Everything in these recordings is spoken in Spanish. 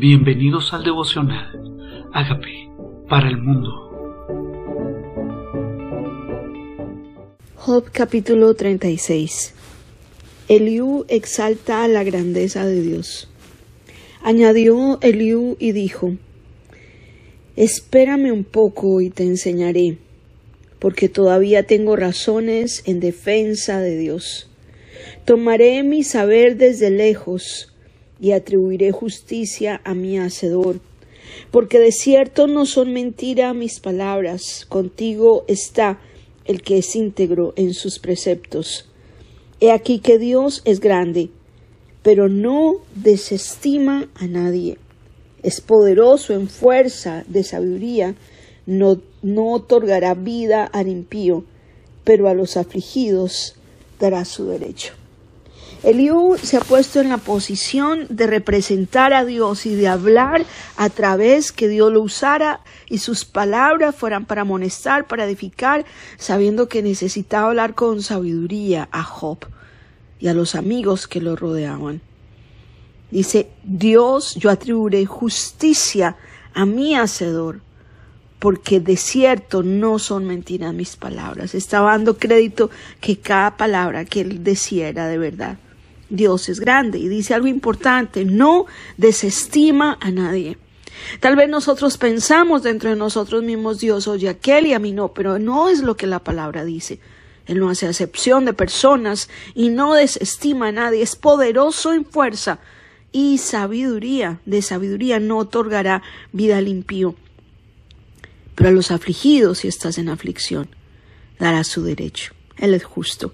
Bienvenidos al devocional. Hágame para el mundo. Job capítulo 36. Eliú exalta la grandeza de Dios. Añadió Eliú y dijo, Espérame un poco y te enseñaré, porque todavía tengo razones en defensa de Dios. Tomaré mi saber desde lejos, y atribuiré justicia a mi Hacedor. Porque de cierto no son mentira mis palabras, contigo está el que es íntegro en sus preceptos. He aquí que Dios es grande, pero no desestima a nadie. Es poderoso en fuerza de sabiduría, no, no otorgará vida al impío, pero a los afligidos dará su derecho. Eliú se ha puesto en la posición de representar a Dios y de hablar a través que Dios lo usara y sus palabras fueran para amonestar, para edificar, sabiendo que necesitaba hablar con sabiduría a Job y a los amigos que lo rodeaban. Dice, Dios, yo atribuiré justicia a mi hacedor, porque de cierto no son mentiras mis palabras. Estaba dando crédito que cada palabra que él decía era de verdad. Dios es grande y dice algo importante, no desestima a nadie. Tal vez nosotros pensamos dentro de nosotros mismos, Dios oye a aquel y a mí no, pero no es lo que la palabra dice. Él no hace acepción de personas y no desestima a nadie, es poderoso en fuerza y sabiduría. De sabiduría no otorgará vida al impío. Pero a los afligidos, si estás en aflicción, dará su derecho. Él es justo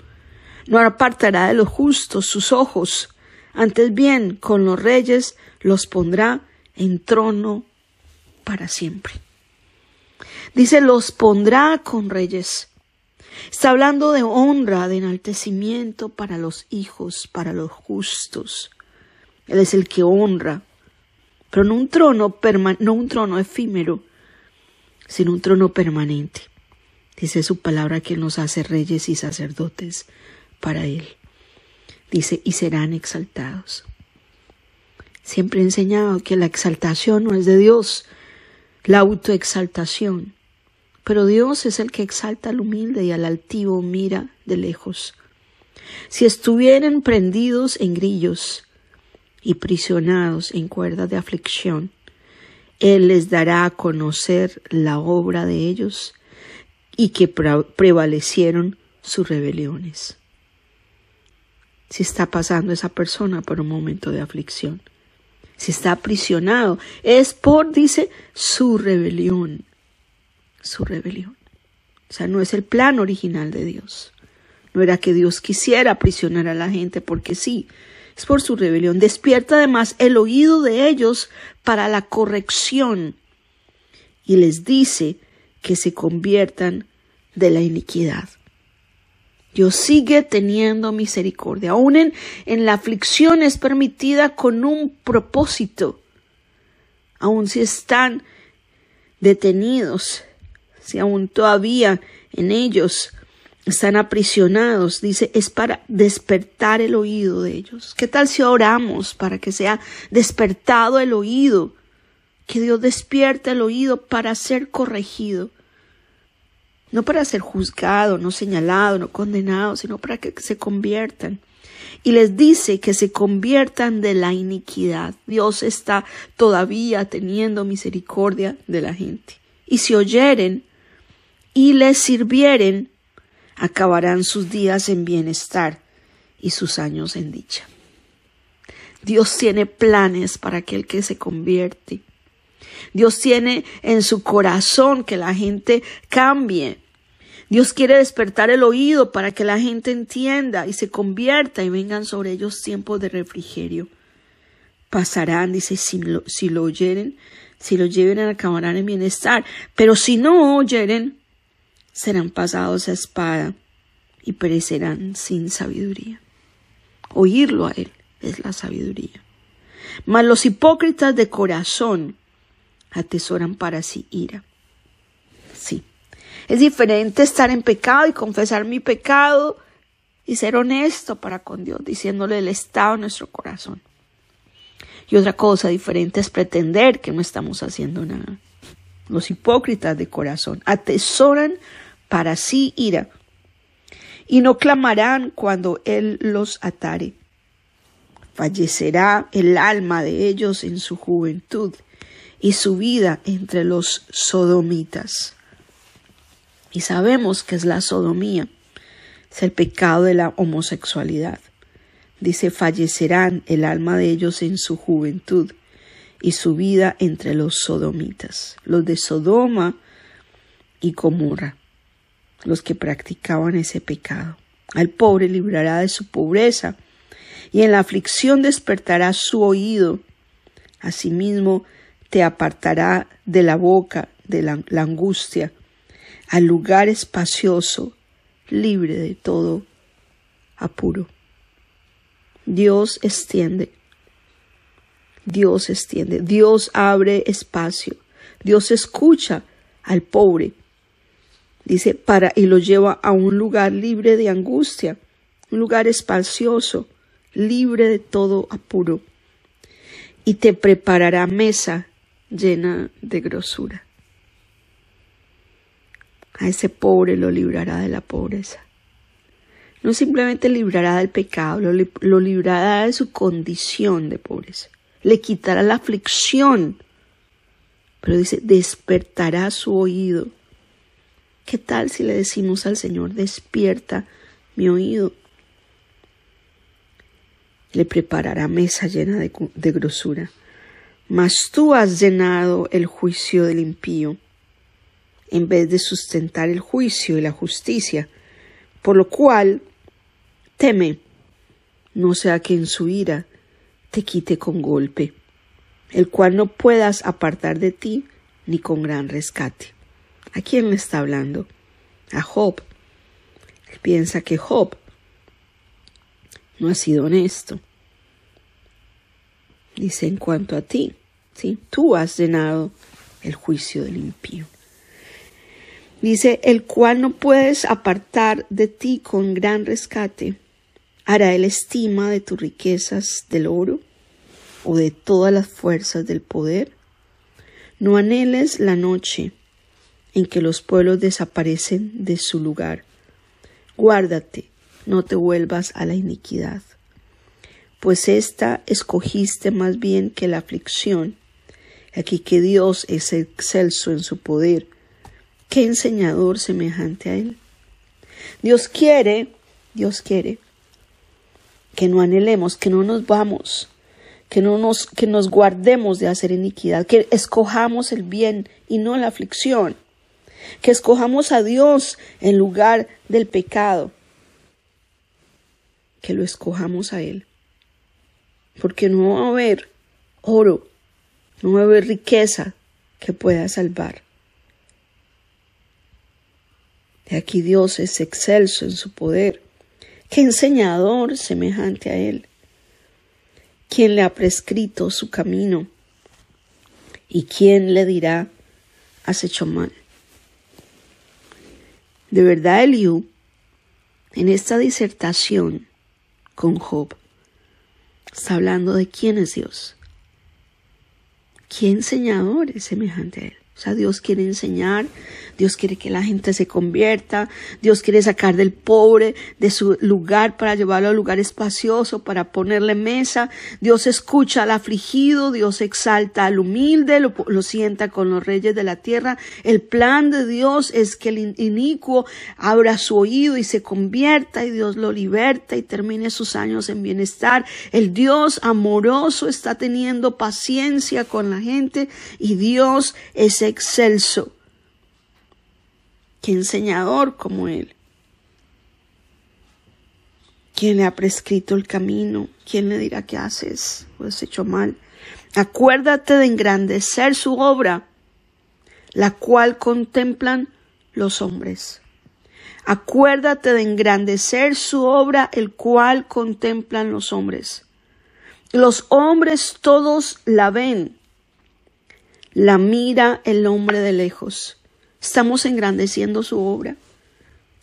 no apartará de los justos sus ojos, antes bien con los reyes los pondrá en trono para siempre. Dice, los pondrá con reyes. Está hablando de honra, de enaltecimiento para los hijos, para los justos. Él es el que honra, pero no un trono, no un trono efímero, sino un trono permanente. Dice su palabra que nos hace reyes y sacerdotes para Él. Dice, y serán exaltados. Siempre he enseñado que la exaltación no es de Dios, la autoexaltación. Pero Dios es el que exalta al humilde y al altivo mira de lejos. Si estuvieran prendidos en grillos y prisionados en cuerdas de aflicción, Él les dará a conocer la obra de ellos y que prevalecieron sus rebeliones si está pasando esa persona por un momento de aflicción. Si está aprisionado, es por, dice, su rebelión. Su rebelión. O sea, no es el plan original de Dios. No era que Dios quisiera aprisionar a la gente porque sí, es por su rebelión. Despierta además el oído de ellos para la corrección y les dice que se conviertan de la iniquidad. Dios sigue teniendo misericordia. Aún en, la aflicción es permitida con un propósito. Aún si están detenidos, si aún todavía en ellos están aprisionados, dice, es para despertar el oído de ellos. ¿Qué tal si oramos para que sea despertado el oído? Que Dios despierte el oído para ser corregido no para ser juzgado, no señalado, no condenado, sino para que se conviertan. Y les dice que se conviertan de la iniquidad. Dios está todavía teniendo misericordia de la gente. Y si oyeren y les sirvieren, acabarán sus días en bienestar y sus años en dicha. Dios tiene planes para aquel que se convierte. Dios tiene en su corazón que la gente cambie. Dios quiere despertar el oído para que la gente entienda y se convierta y vengan sobre ellos tiempos de refrigerio. Pasarán, dice, si lo, si lo oyeren, si lo lleven acabarán en bienestar, pero si no oyeren, serán pasados a espada y perecerán sin sabiduría. Oírlo a Él es la sabiduría. Mas los hipócritas de corazón atesoran para sí ira. Sí, es diferente estar en pecado y confesar mi pecado y ser honesto para con Dios, diciéndole el estado de nuestro corazón. Y otra cosa diferente es pretender que no estamos haciendo nada. Los hipócritas de corazón atesoran para sí ira y no clamarán cuando Él los atare. Fallecerá el alma de ellos en su juventud y su vida entre los sodomitas. Y sabemos que es la sodomía, es el pecado de la homosexualidad. Dice, fallecerán el alma de ellos en su juventud y su vida entre los sodomitas, los de Sodoma y Gomorra, los que practicaban ese pecado. Al pobre librará de su pobreza y en la aflicción despertará su oído. Asimismo te apartará de la boca de la, angustia al lugar espacioso, libre de todo apuro. Dios extiende, Dios extiende, Dios abre espacio, Dios escucha al pobre. Dice, para y lo lleva a un lugar libre de angustia, un lugar espacioso, libre de todo apuro, y te preparará mesa llena de grosura. A ese pobre lo librará de la pobreza. No simplemente librará del pecado, lo, lo librará de su condición de pobreza. Le quitará la aflicción. Pero dice, despertará su oído. ¿Qué tal si le decimos al Señor, despierta mi oído? Le preparará mesa llena de, de grosura. Mas tú has llenado el juicio del impío, en vez de sustentar el juicio y la justicia, por lo cual teme, no sea que en su ira te quite con golpe, el cual no puedas apartar de ti ni con gran rescate. ¿A quién le está hablando? A Job. Él piensa que Job no ha sido honesto. Dice en cuanto a ti, ¿sí? tú has llenado el juicio del impío. Dice, el cual no puedes apartar de ti con gran rescate. ¿Hará él estima de tus riquezas del oro o de todas las fuerzas del poder? No anheles la noche en que los pueblos desaparecen de su lugar. Guárdate, no te vuelvas a la iniquidad pues esta escogiste más bien que la aflicción. Aquí que Dios es excelso en su poder. ¿Qué enseñador semejante a Él? Dios quiere, Dios quiere que no anhelemos, que no nos vamos, que no nos, que nos guardemos de hacer iniquidad, que escojamos el bien y no la aflicción, que escojamos a Dios en lugar del pecado, que lo escojamos a Él porque no va a haber oro, no va a haber riqueza que pueda salvar. De aquí Dios es excelso en su poder. ¿Qué enseñador semejante a Él? ¿Quién le ha prescrito su camino? ¿Y quién le dirá, has hecho mal? De verdad, Eliú, en esta disertación con Job, Está hablando de quién es Dios. ¿Qué enseñador es semejante a Él? O sea, Dios quiere enseñar, Dios quiere que la gente se convierta, Dios quiere sacar del pobre de su lugar para llevarlo a un lugar espacioso, para ponerle mesa. Dios escucha al afligido, Dios exalta al humilde, lo, sienta con los reyes de la tierra. El plan de Dios es que el inicuo abra su oído y se convierta y Dios lo liberta y termine sus años en bienestar. El Dios amoroso está teniendo paciencia con la gente y Dios es excelso. Qué enseñador como Él. ¿Quién le ha prescrito el camino? ¿Quién le dirá qué haces o has hecho mal? Acuérdate de engrandecer su obra, la cual contemplan los hombres. Acuérdate de engrandecer su obra, el cual contemplan los hombres. Los hombres todos la ven, la mira el hombre de lejos. Estamos engrandeciendo su obra.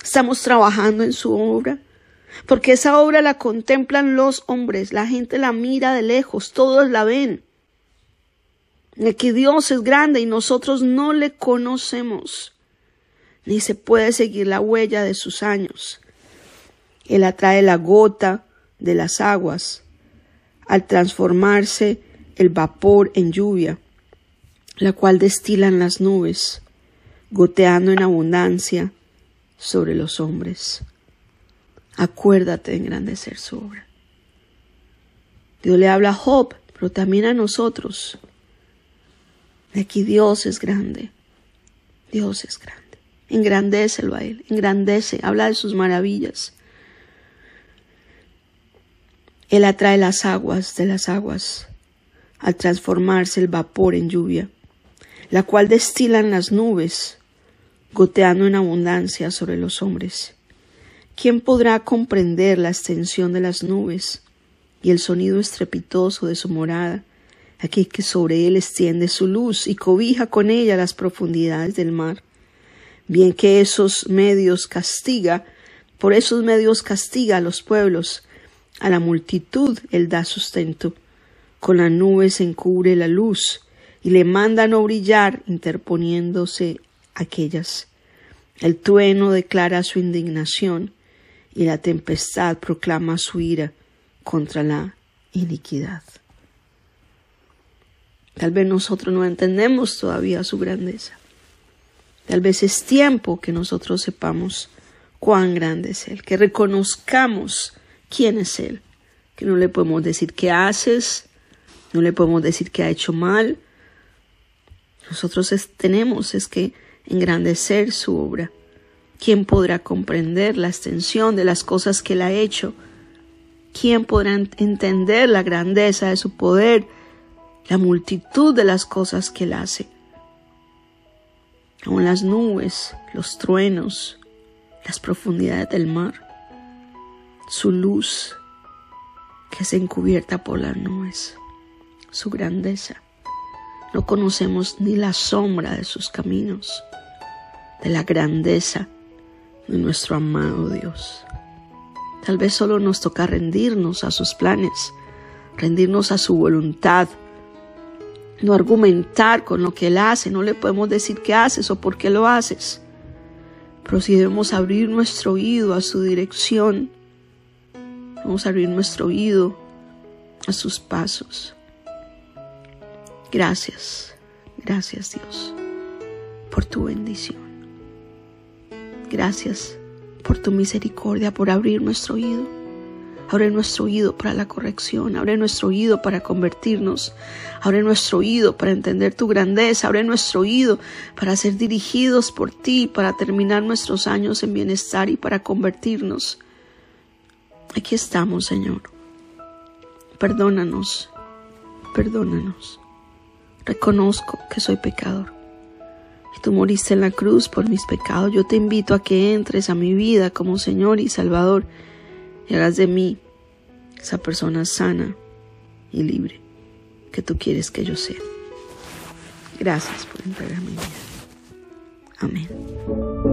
Estamos trabajando en su obra. porque esa obra la contemplan los hombres, la gente la mira de lejos, todos la ven. De que Dios es grande y nosotros no le conocemos, ni se puede seguir la huella de sus años. Él atrae la gota de las aguas al transformarse el vapor en lluvia, la cual destilan las nubes, goteando en abundancia sobre los hombres. Acuérdate de engrandecer su obra. Dios le habla a Job, pero también a nosotros. De aquí Dios es grande. Dios es grande. Engrandécelo a Él. Engrandece. Habla de sus maravillas. Él atrae las aguas de las aguas al transformarse el vapor en lluvia, la cual destilan las nubes, goteando en abundancia sobre los hombres. ¿Quién podrá comprender la extensión de las nubes y el sonido estrepitoso de su morada, aquí que sobre él extiende su luz y cobija con ella las profundidades del mar? Bien que esos medios castiga, por esos medios castiga a los pueblos, a la multitud él da sustento. Con las nubes encubre la luz y le manda no brillar interponiéndose aquellas. El trueno declara su indignación y la tempestad proclama su ira contra la iniquidad. Tal vez nosotros no entendemos todavía su grandeza. Tal vez es tiempo que nosotros sepamos cuán grande es Él, que reconozcamos quién es Él, que no le podemos decir qué haces, no le podemos decir que ha hecho mal. Nosotros tenemos es que engrandecer su obra ¿Quién podrá comprender la extensión de las cosas que Él ha hecho? ¿Quién podrá entender la grandeza de su poder, la multitud de las cosas que Él hace? Como las nubes, los truenos, las profundidades del mar, su luz que se encubierta por las nubes, su grandeza. No conocemos ni la sombra de sus caminos, de la grandeza de nuestro amado Dios. Tal vez solo nos toca rendirnos a sus planes, rendirnos a su voluntad, no argumentar con lo que Él hace, no le podemos decir qué haces o por qué lo haces, pero si debemos abrir nuestro oído a su dirección, vamos a abrir nuestro oído a sus pasos. Gracias, gracias Dios, por tu bendición. Gracias por tu misericordia, por abrir nuestro oído. Abre nuestro oído para la corrección, abre nuestro oído para convertirnos, abre nuestro oído para entender tu grandeza, abre nuestro oído para ser dirigidos por ti, para terminar nuestros años en bienestar y para convertirnos. Aquí estamos, Señor. Perdónanos, perdónanos. Reconozco que soy pecador tú moriste en la cruz por mis pecados, yo te invito a que entres a mi vida como Señor y Salvador y hagas de mí esa persona sana y libre que tú quieres que yo sea. Gracias por entregar mi vida. Amén.